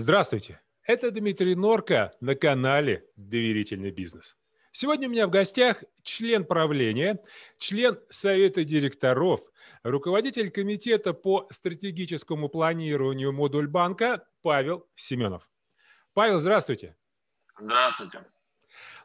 Здравствуйте, это Дмитрий Норка на канале «Доверительный бизнес». Сегодня у меня в гостях член правления, член совета директоров, руководитель комитета по стратегическому планированию модуль банка Павел Семенов. Павел, здравствуйте. Здравствуйте.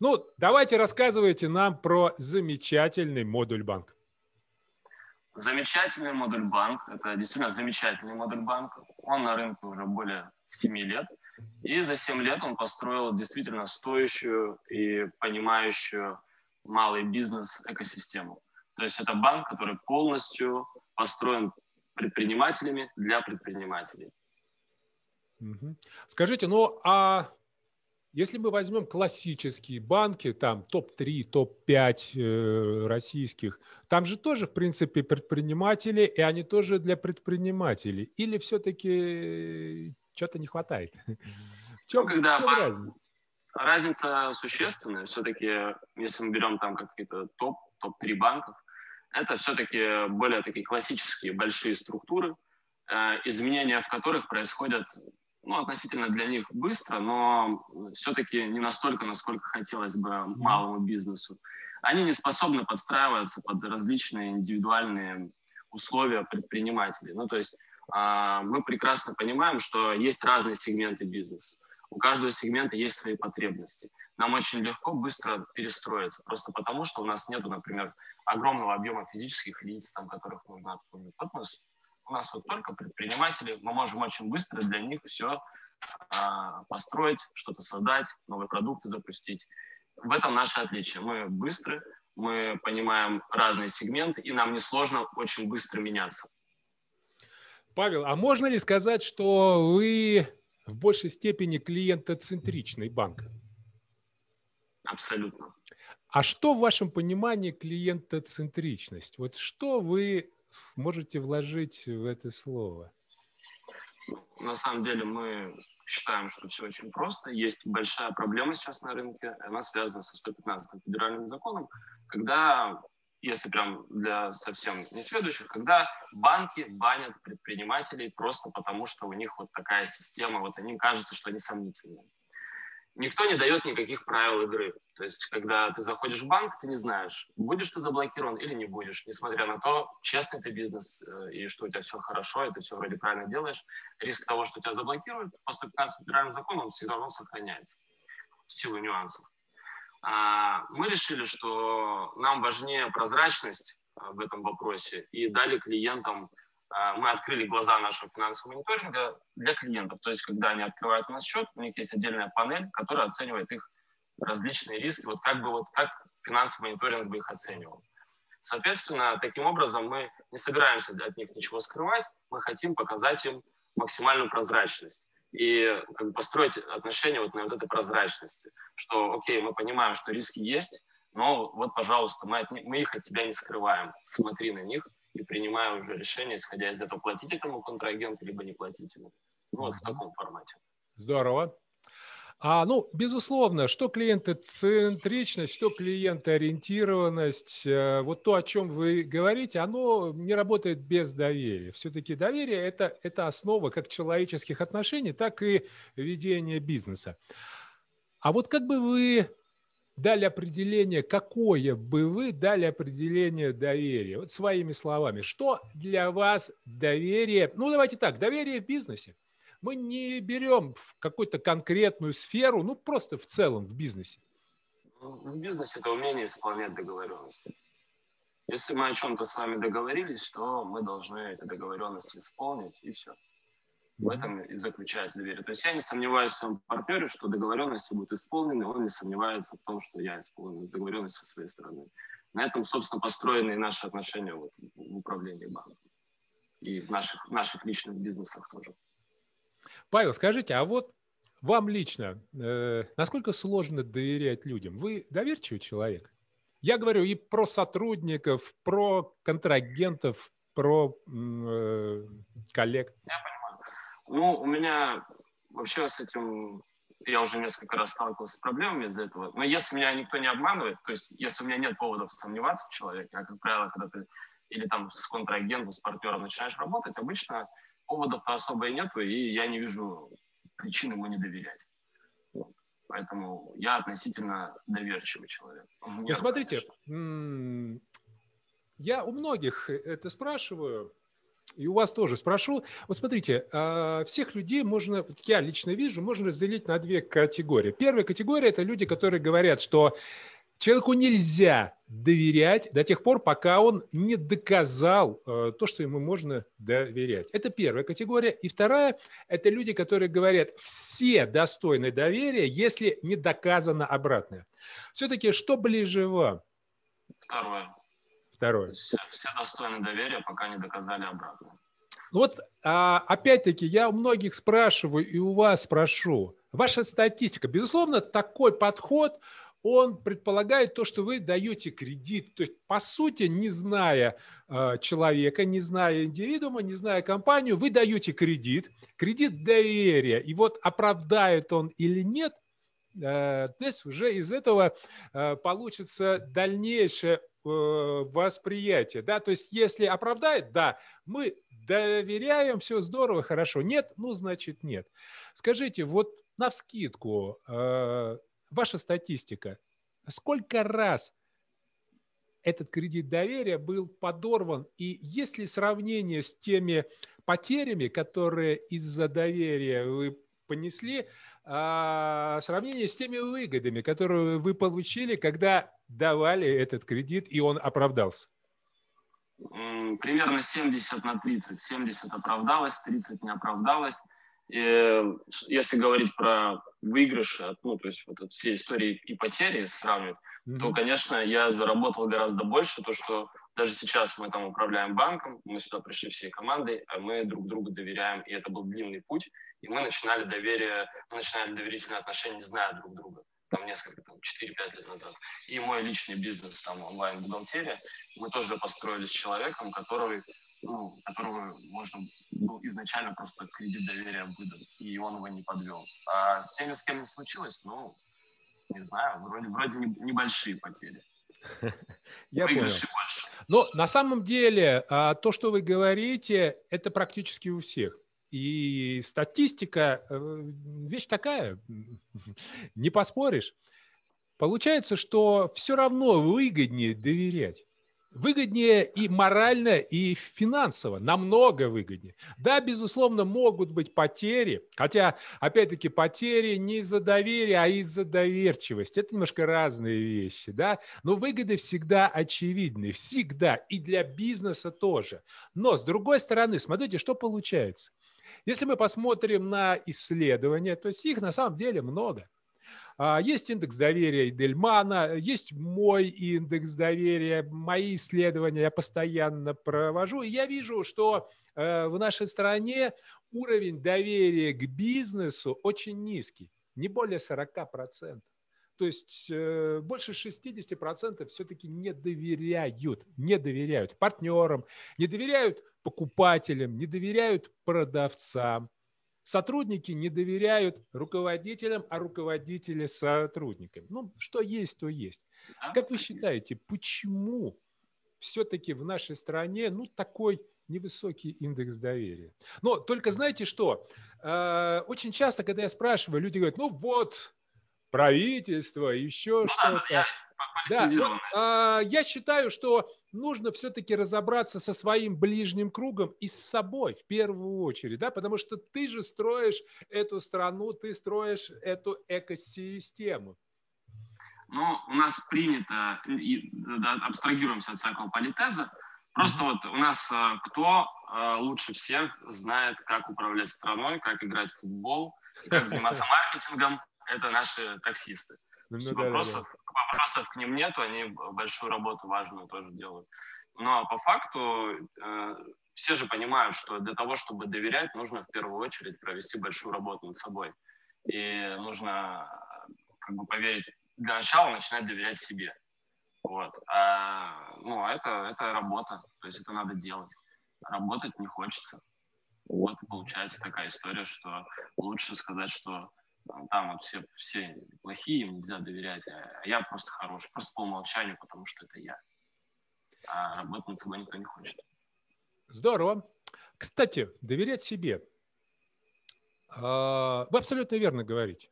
Ну, давайте рассказывайте нам про замечательный модуль банк. Замечательный модуль банк. Это действительно замечательный модуль банк. Он на рынке уже более 7 лет. И за 7 лет он построил действительно стоящую и понимающую малый бизнес экосистему. То есть это банк, который полностью построен предпринимателями для предпринимателей. Скажите, ну а если мы возьмем классические банки, там топ-3, топ-5 э, российских, там же тоже, в принципе, предприниматели, и они тоже для предпринимателей. Или все-таки что-то не хватает? В чем, ну, когда в чем разница? Разница существенная. Все-таки, если мы берем там какие-то топ, топ-3 банков, это все-таки более такие классические большие структуры, э, изменения в которых происходят ну, относительно для них быстро, но все-таки не настолько, насколько хотелось бы малому бизнесу. Они не способны подстраиваться под различные индивидуальные условия предпринимателей. Ну, то есть мы прекрасно понимаем, что есть разные сегменты бизнеса. У каждого сегмента есть свои потребности. Нам очень легко быстро перестроиться, просто потому что у нас нет, например, огромного объема физических лиц, там, которых нужно обслуживать. Вот мы у нас вот только предприниматели, мы можем очень быстро для них все а, построить, что-то создать, новые продукты запустить. В этом наше отличие. Мы быстры, мы понимаем разные сегменты, и нам несложно очень быстро меняться. Павел, а можно ли сказать, что вы в большей степени клиентоцентричный банк? Абсолютно. А что в вашем понимании клиентоцентричность? Вот что вы можете вложить в это слово? На самом деле мы считаем, что все очень просто. Есть большая проблема сейчас на рынке, она связана со 115 федеральным законом, когда, если прям для совсем несведущих, когда банки банят предпринимателей просто потому, что у них вот такая система, вот им кажется, что они сомнительные никто не дает никаких правил игры. То есть, когда ты заходишь в банк, ты не знаешь, будешь ты заблокирован или не будешь, несмотря на то, честный ты бизнес э, и что у тебя все хорошо, и ты все вроде правильно делаешь. Риск того, что тебя заблокируют, по 115 федеральному закону, он все равно сохраняется в силу нюансов. А, мы решили, что нам важнее прозрачность э, в этом вопросе и дали клиентам а, мы открыли глаза нашего финансового мониторинга для клиентов. То есть, когда они открывают у нас счет, у них есть отдельная панель, которая оценивает их различные риски, вот как бы вот как финансовый мониторинг бы их оценивал. Соответственно, таким образом мы не собираемся от них ничего скрывать, мы хотим показать им максимальную прозрачность и как бы построить отношения вот на вот этой прозрачности, что, окей, мы понимаем, что риски есть, но вот, пожалуйста, мы, от, мы их от тебя не скрываем, смотри на них, и принимаю уже решение, исходя из этого, платить этому контрагенту, либо не платить ему. Ну, вот в таком формате. Здорово. А, ну, безусловно, что клиентоцентричность, что клиентоориентированность, э, вот то, о чем вы говорите, оно не работает без доверия. Все-таки доверие это, – это основа как человеческих отношений, так и ведения бизнеса. А вот как бы вы дали определение, какое бы вы дали определение доверия? Вот своими словами, что для вас доверие? Ну, давайте так, доверие в бизнесе. Мы не берем в какую-то конкретную сферу, ну, просто в целом в бизнесе. В бизнесе это умение исполнять договоренности. Если мы о чем-то с вами договорились, то мы должны эти договоренности исполнить, и все. В этом и заключается доверие. То есть я не сомневаюсь в своем партнере, что договоренности будут исполнены, он не сомневается в том, что я исполню договоренность со своей стороны. На этом, собственно, построены и наши отношения вот в управлении банком и в наших, наших личных бизнесах тоже. Павел, скажите, а вот вам лично, э, насколько сложно доверять людям? Вы доверчивый человек? Я говорю и про сотрудников, про контрагентов, про э, коллег. Я понимаю. Ну, у меня вообще с этим я уже несколько раз сталкивался с проблемами из-за этого. Но если меня никто не обманывает, то есть если у меня нет поводов сомневаться в человеке, а, как правило, когда ты или там с контрагентом, с партнером начинаешь работать, обычно поводов-то особо и нету, и я не вижу причин ему не доверять. Поэтому я относительно доверчивый человек. Ну, смотрите, конечно. я у многих это спрашиваю, и у вас тоже спрошу. Вот смотрите, а, всех людей можно, я лично вижу, можно разделить на две категории. Первая категория – это люди, которые говорят, что человеку нельзя доверять до тех пор, пока он не доказал э, то, что ему можно доверять. Это первая категория. И вторая – это люди, которые говорят, все достойны доверия, если не доказано обратное. Все-таки что ближе вам? Второе. Второе. Все, все достойны доверия, пока не доказали обратное. Вот а, опять-таки я у многих спрашиваю и у вас спрошу. Ваша статистика, безусловно, такой подход, он предполагает то, что вы даете кредит. То есть, по сути, не зная э, человека, не зная индивидуума, не зная компанию, вы даете кредит, кредит доверия. И вот оправдает он или нет, э, здесь уже из этого э, получится дальнейшее восприятие, да, то есть если оправдает, да, мы доверяем, все здорово, хорошо, нет, ну, значит, нет. Скажите, вот на вскидку, ваша статистика, сколько раз этот кредит доверия был подорван, и есть ли сравнение с теми потерями, которые из-за доверия вы понесли, а, сравнение с теми выгодами, которые вы получили, когда давали этот кредит, и он оправдался? Примерно 70 на 30. 70 оправдалось, 30 не оправдалось. И если говорить про выигрыши, ну, то есть вот все истории и потери сравнивать, mm-hmm. то, конечно, я заработал гораздо больше, то, что даже сейчас мы там управляем банком, мы сюда пришли всей командой, а мы друг другу доверяем, и это был длинный путь, и мы начинали доверие, мы начинали доверительные отношения, не зная друг друга там несколько, там, 4-5 лет назад. И мой личный бизнес, там, онлайн-бухгалтерия, мы тоже построили с человеком, который, ну, которого можно был изначально просто кредит доверия выдан, и он его не подвел. А с теми, с кем не случилось, ну, не знаю, вроде, вроде небольшие потери. Я понял. Но на самом деле а, то, что вы говорите, это практически у всех. И статистика э, вещь такая, не поспоришь. Получается, что все равно выгоднее доверять. Выгоднее и морально, и финансово, намного выгоднее. Да, безусловно, могут быть потери, хотя, опять-таки, потери не из-за доверия, а из-за доверчивости. Это немножко разные вещи, да, но выгоды всегда очевидны, всегда, и для бизнеса тоже. Но, с другой стороны, смотрите, что получается. Если мы посмотрим на исследования, то есть их на самом деле много. А, есть индекс доверия Дельмана, есть мой индекс доверия, мои исследования я постоянно провожу. И я вижу, что э, в нашей стране уровень доверия к бизнесу очень низкий, не более 40%. То есть э, больше 60% все-таки не доверяют, не доверяют партнерам, не доверяют покупателям, не доверяют продавцам. Сотрудники не доверяют руководителям, а руководители сотрудникам. Ну, что есть, то есть. Как вы считаете, почему все-таки в нашей стране ну, такой невысокий индекс доверия? Но только знаете что? Э, очень часто, когда я спрашиваю, люди говорят, ну вот, правительство, еще ну, что-то. Да, вот, а, я считаю, что нужно все-таки разобраться со своим ближним кругом и с собой в первую очередь, да, потому что ты же строишь эту страну, ты строишь эту экосистему. Ну, у нас принято, и, да, абстрагируемся от всякого политеза, просто вот у нас а, кто а, лучше всех знает, как управлять страной, как играть в футбол, как заниматься маркетингом, это наши таксисты. Ну, ну, вопросов, да. вопросов к ним нету, они большую работу важную тоже делают. Но по факту э, все же понимают, что для того, чтобы доверять, нужно в первую очередь провести большую работу над собой. И нужно как бы поверить, для начала начинать доверять себе. Вот. А, ну, это, это работа, то есть это надо делать. Работать не хочется. Вот получается такая история, что лучше сказать, что там вот все, все плохие, им нельзя доверять, а я просто хороший, просто по умолчанию, потому что это я. А работать над собой никто не хочет. Здорово. Кстати, доверять себе. А, вы абсолютно верно говорите.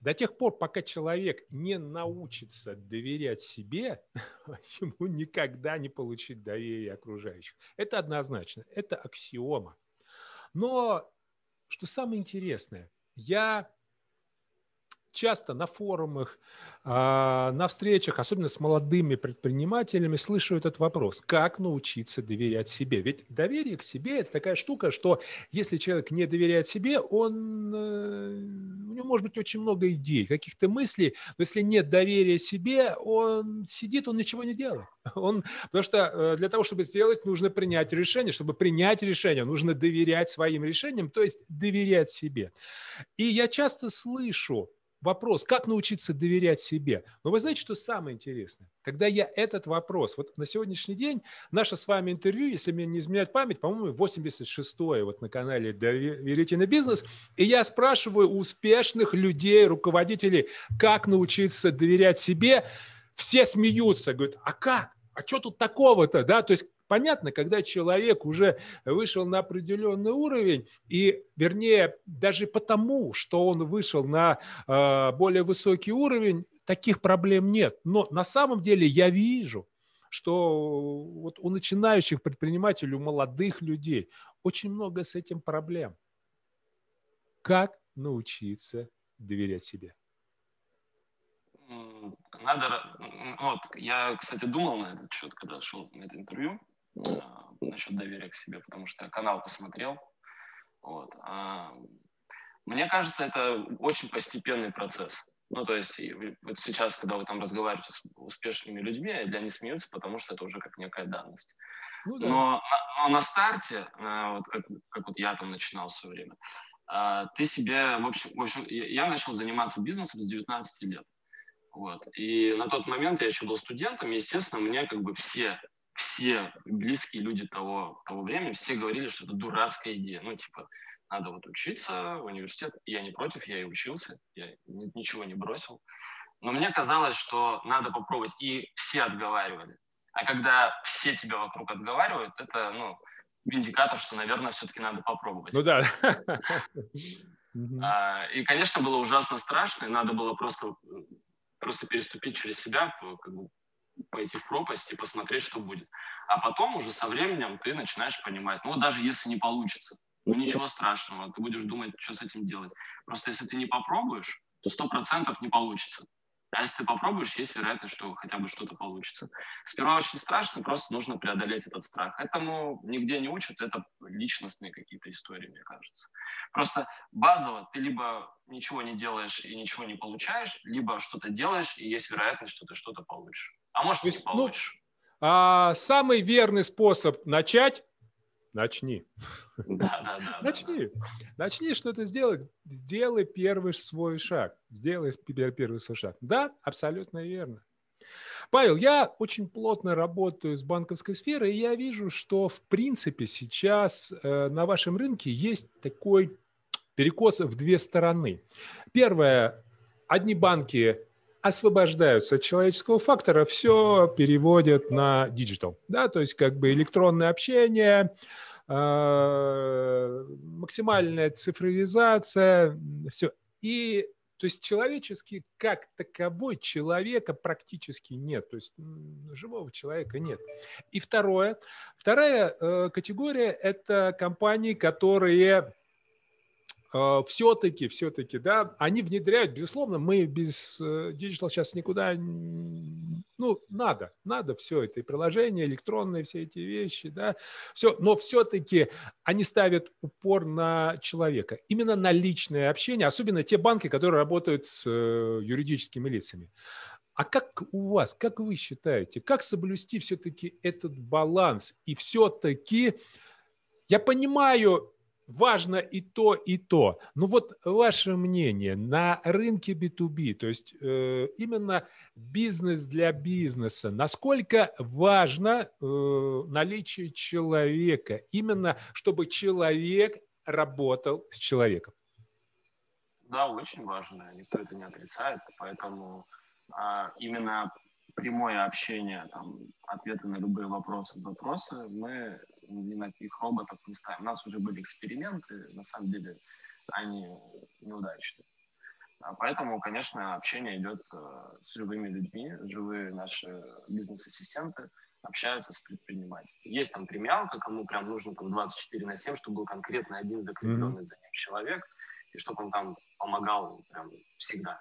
До тех пор, пока человек не научится доверять себе, ему никогда не получить доверие окружающих. Это однозначно, это аксиома. Но что самое интересное, я часто на форумах, а, на встречах, особенно с молодыми предпринимателями, слышу этот вопрос. Как научиться доверять себе? Ведь доверие к себе – это такая штука, что если человек не доверяет себе, он, э, у него может быть очень много идей, каких-то мыслей, но если нет доверия себе, он сидит, он ничего не делает. Он, потому что э, для того, чтобы сделать, нужно принять решение. Чтобы принять решение, нужно доверять своим решениям, то есть доверять себе. И я часто слышу, вопрос, как научиться доверять себе. Но вы знаете, что самое интересное? Когда я этот вопрос, вот на сегодняшний день наше с вами интервью, если мне не изменяет память, по-моему, 86-е вот на канале «Доверительный бизнес», и я спрашиваю успешных людей, руководителей, как научиться доверять себе, все смеются, говорят, а как? А что тут такого-то, да? То есть Понятно, когда человек уже вышел на определенный уровень, и, вернее, даже потому, что он вышел на э, более высокий уровень, таких проблем нет. Но на самом деле я вижу, что вот у начинающих предпринимателей, у молодых людей очень много с этим проблем. Как научиться доверять себе? Надо, вот, я, кстати, думал на этот счет, когда шел на это интервью. Э, насчет доверия к себе, потому что я канал посмотрел. Вот. А, мне кажется, это очень постепенный процесс. Ну, то есть вот сейчас, когда вы там разговариваете с успешными людьми, они смеются, потому что это уже как некая данность. Ну, да. но, но на старте, э, вот как, как вот я там начинал в свое время, э, ты себе, в общем, в общем, я начал заниматься бизнесом с 19 лет. Вот. И на тот момент я еще был студентом, и, естественно, мне как бы все все близкие люди того, того времени, все говорили, что это дурацкая идея. Ну, типа, надо вот учиться в университет. Я не против, я и учился, я ничего не бросил. Но мне казалось, что надо попробовать, и все отговаривали. А когда все тебя вокруг отговаривают, это, ну, индикатор, что, наверное, все-таки надо попробовать. Ну да. А, и, конечно, было ужасно страшно, и надо было просто, просто переступить через себя, как бы пойти в пропасть и посмотреть, что будет. А потом уже со временем ты начинаешь понимать, ну, даже если не получится, ну, ничего страшного, ты будешь думать, что с этим делать. Просто если ты не попробуешь, то сто процентов не получится. А если ты попробуешь, есть вероятность, что хотя бы что-то получится. Сперва очень страшно, просто нужно преодолеть этот страх. Этому нигде не учат, это личностные какие-то истории, мне кажется. Просто базово ты либо ничего не делаешь и ничего не получаешь, либо что-то делаешь, и есть вероятность, что ты что-то получишь. А может, не ну, получишь. Ну, а, самый верный способ начать Начни. Да, да, да. Начни. Начни что-то сделать. Сделай первый свой шаг. Сделай первый свой шаг. Да, абсолютно верно. Павел, я очень плотно работаю с банковской сферой, и я вижу, что в принципе сейчас э, на вашем рынке есть такой перекос в две стороны. Первое, одни банки освобождаются от человеческого фактора, все переводят на диджитал, да, то есть как бы электронное общение, а, максимальная цифровизация, все. И то есть человеческий как таковой человека практически нет, то есть живого человека нет. И второе, вторая э, категория – это компании, которые все-таки, все-таки, да, они внедряют, безусловно, мы без э, диджитал сейчас никуда ну, надо, надо все это, и приложения, электронные все эти вещи, да, все, но все-таки они ставят упор на человека, именно на личное общение, особенно те банки, которые работают с э, юридическими лицами. А как у вас, как вы считаете, как соблюсти все-таки этот баланс? И все-таки, я понимаю, важно и то, и то. Но вот ваше мнение на рынке B2B, то есть э, именно бизнес для бизнеса, насколько важно э, наличие человека, именно чтобы человек работал с человеком? Да, очень важно, никто это не отрицает, поэтому а, именно прямое общение, там, ответы на любые вопросы, запросы, мы ни на каких роботов не ставим. У нас уже были эксперименты, на самом деле они неудачные. А поэтому, конечно, общение идет э, с живыми людьми, живые наши бизнес-ассистенты общаются с предпринимателями. Есть там премиалка, кому прям нужно там 24 на 7, чтобы был конкретно один закрепленный mm-hmm. за ним человек, и чтобы он там помогал прям всегда.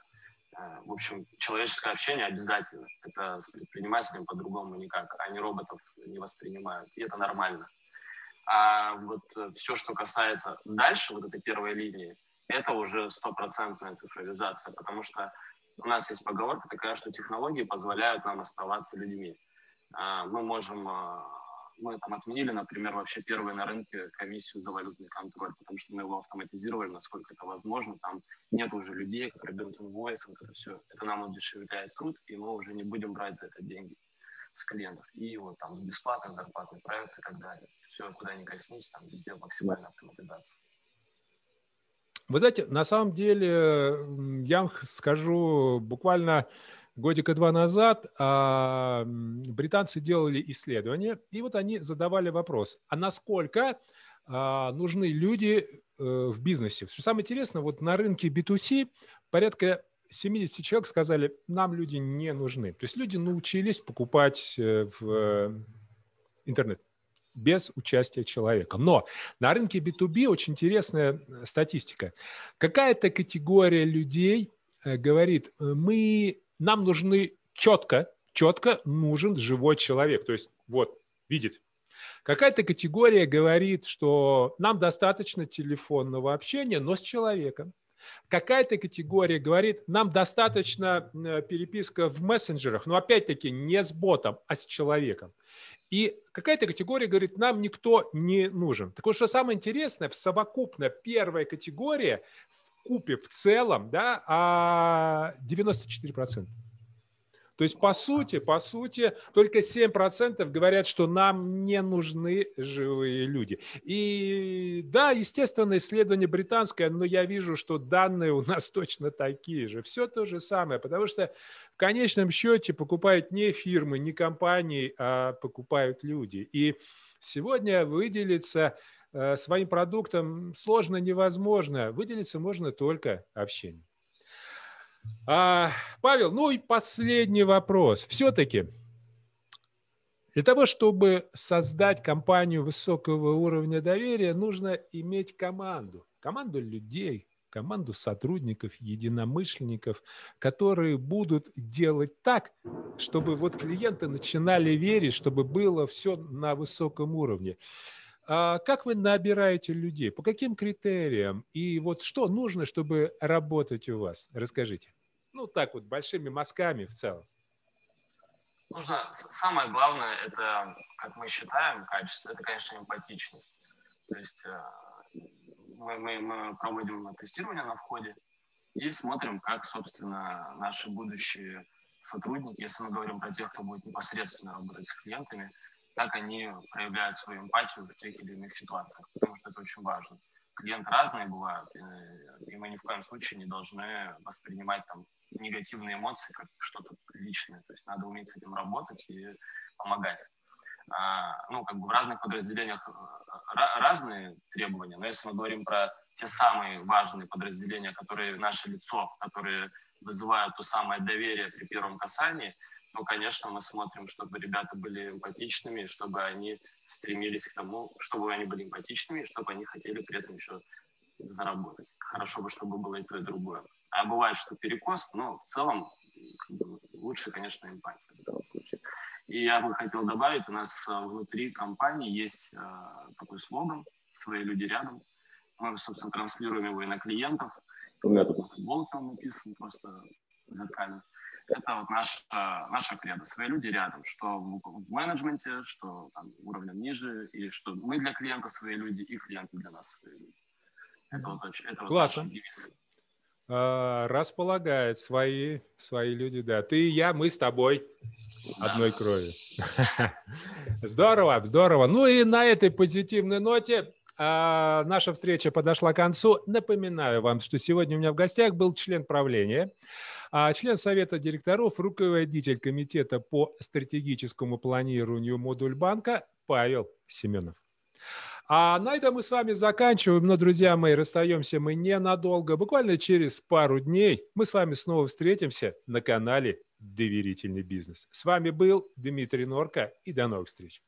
Э, в общем, человеческое общение обязательно. Это с предпринимателем по-другому никак. Они роботов не воспринимают, и это нормально. А вот э, все, что касается дальше, вот этой первой линии, это уже стопроцентная цифровизация, потому что у нас есть поговорка такая, что технологии позволяют нам оставаться людьми. А, мы можем, а, мы там отменили, например, вообще первые на рынке комиссию за валютный контроль, потому что мы его автоматизировали, насколько это возможно. Там нет уже людей, которые берут инвойс, вот это все. Это нам удешевляет труд, и мы уже не будем брать за это деньги с клиентов. И вот там бесплатный зарплатный проект и так далее. Все, куда ни коснись, там везде максимальная автоматизация. Вы знаете, на самом деле, я вам скажу, буквально годика два назад а, британцы делали исследование, и вот они задавали вопрос, а насколько а, нужны люди э, в бизнесе? Что самое интересное, вот на рынке B2C порядка 70 человек сказали, нам люди не нужны. То есть люди научились покупать э, в интернет без участия человека. Но на рынке B2B очень интересная э, статистика. Какая-то категория людей говорит, мы, нам нужны четко, четко нужен живой человек. То есть вот, видит. Какая-то категория говорит, что нам достаточно телефонного общения, но с человеком. Какая-то категория говорит, нам достаточно переписка в мессенджерах, но опять-таки не с ботом, а с человеком. И какая-то категория говорит, нам никто не нужен. Так вот, что самое интересное, в совокупно первая категория в купе в целом, да, 94%. А то есть, по сути, по сути, только 7% говорят, что нам не нужны живые люди. И да, естественно, исследование британское, но я вижу, что данные у нас точно такие же. Все то же самое, потому что в конечном счете покупают не фирмы, не компании, а покупают люди. И сегодня выделиться э, своим продуктом сложно невозможно. Выделиться можно только общением. А, Павел, ну и последний вопрос. Все-таки для того, чтобы создать компанию высокого уровня доверия, нужно иметь команду. Команду людей, команду сотрудников, единомышленников, которые будут делать так, чтобы вот клиенты начинали верить, чтобы было все на высоком уровне. А как вы набираете людей? По каким критериям? И вот что нужно, чтобы работать у вас? Расскажите. Ну, так вот, большими мазками в целом. Нужно, самое главное, это, как мы считаем, качество, это, конечно, эмпатичность. То есть э, мы, мы, мы проводим тестирование на входе и смотрим, как, собственно, наши будущие сотрудники, если мы говорим про тех, кто будет непосредственно работать с клиентами, как они проявляют свою эмпатию в тех или иных ситуациях, потому что это очень важно. Клиенты разные бывают, и мы ни в коем случае не должны воспринимать там негативные эмоции как что-то личное. То есть надо уметь с этим работать и помогать. А, ну, как бы в разных подразделениях э, разные требования, но если мы говорим про те самые важные подразделения, которые наше лицо, которые вызывают то самое доверие при первом касании, ну, конечно, мы смотрим, чтобы ребята были эмпатичными, чтобы они стремились к тому, чтобы они были эмпатичными, чтобы они хотели при этом еще заработать. Хорошо бы, чтобы было и то, и другое. А бывает, что перекос, но в целом лучше, конечно, эмпатия в данном случае. И я бы хотел добавить, у нас э, внутри компании есть э, такой слоган «Свои люди рядом». Мы, собственно, транслируем его и на клиентов. У меня тут на футболке он написан просто зеркально это вот наша, наша кредо. Свои люди рядом, что в, менеджменте, что там, уровнем ниже, и что мы для клиента свои люди, и клиенты для нас свои люди. Это вот, это Классно. вот наш девиз. А, располагает свои, свои люди, да. Ты и я, мы с тобой одной да. крови. Здорово, здорово. Ну и на этой позитивной ноте а, наша встреча подошла к концу. Напоминаю вам, что сегодня у меня в гостях был член правления а член Совета директоров, руководитель Комитета по стратегическому планированию Модульбанка Павел Семенов. А на этом мы с вами заканчиваем. Но, друзья мои, расстаемся мы ненадолго. Буквально через пару дней мы с вами снова встретимся на канале «Доверительный бизнес». С вами был Дмитрий Норка и до новых встреч.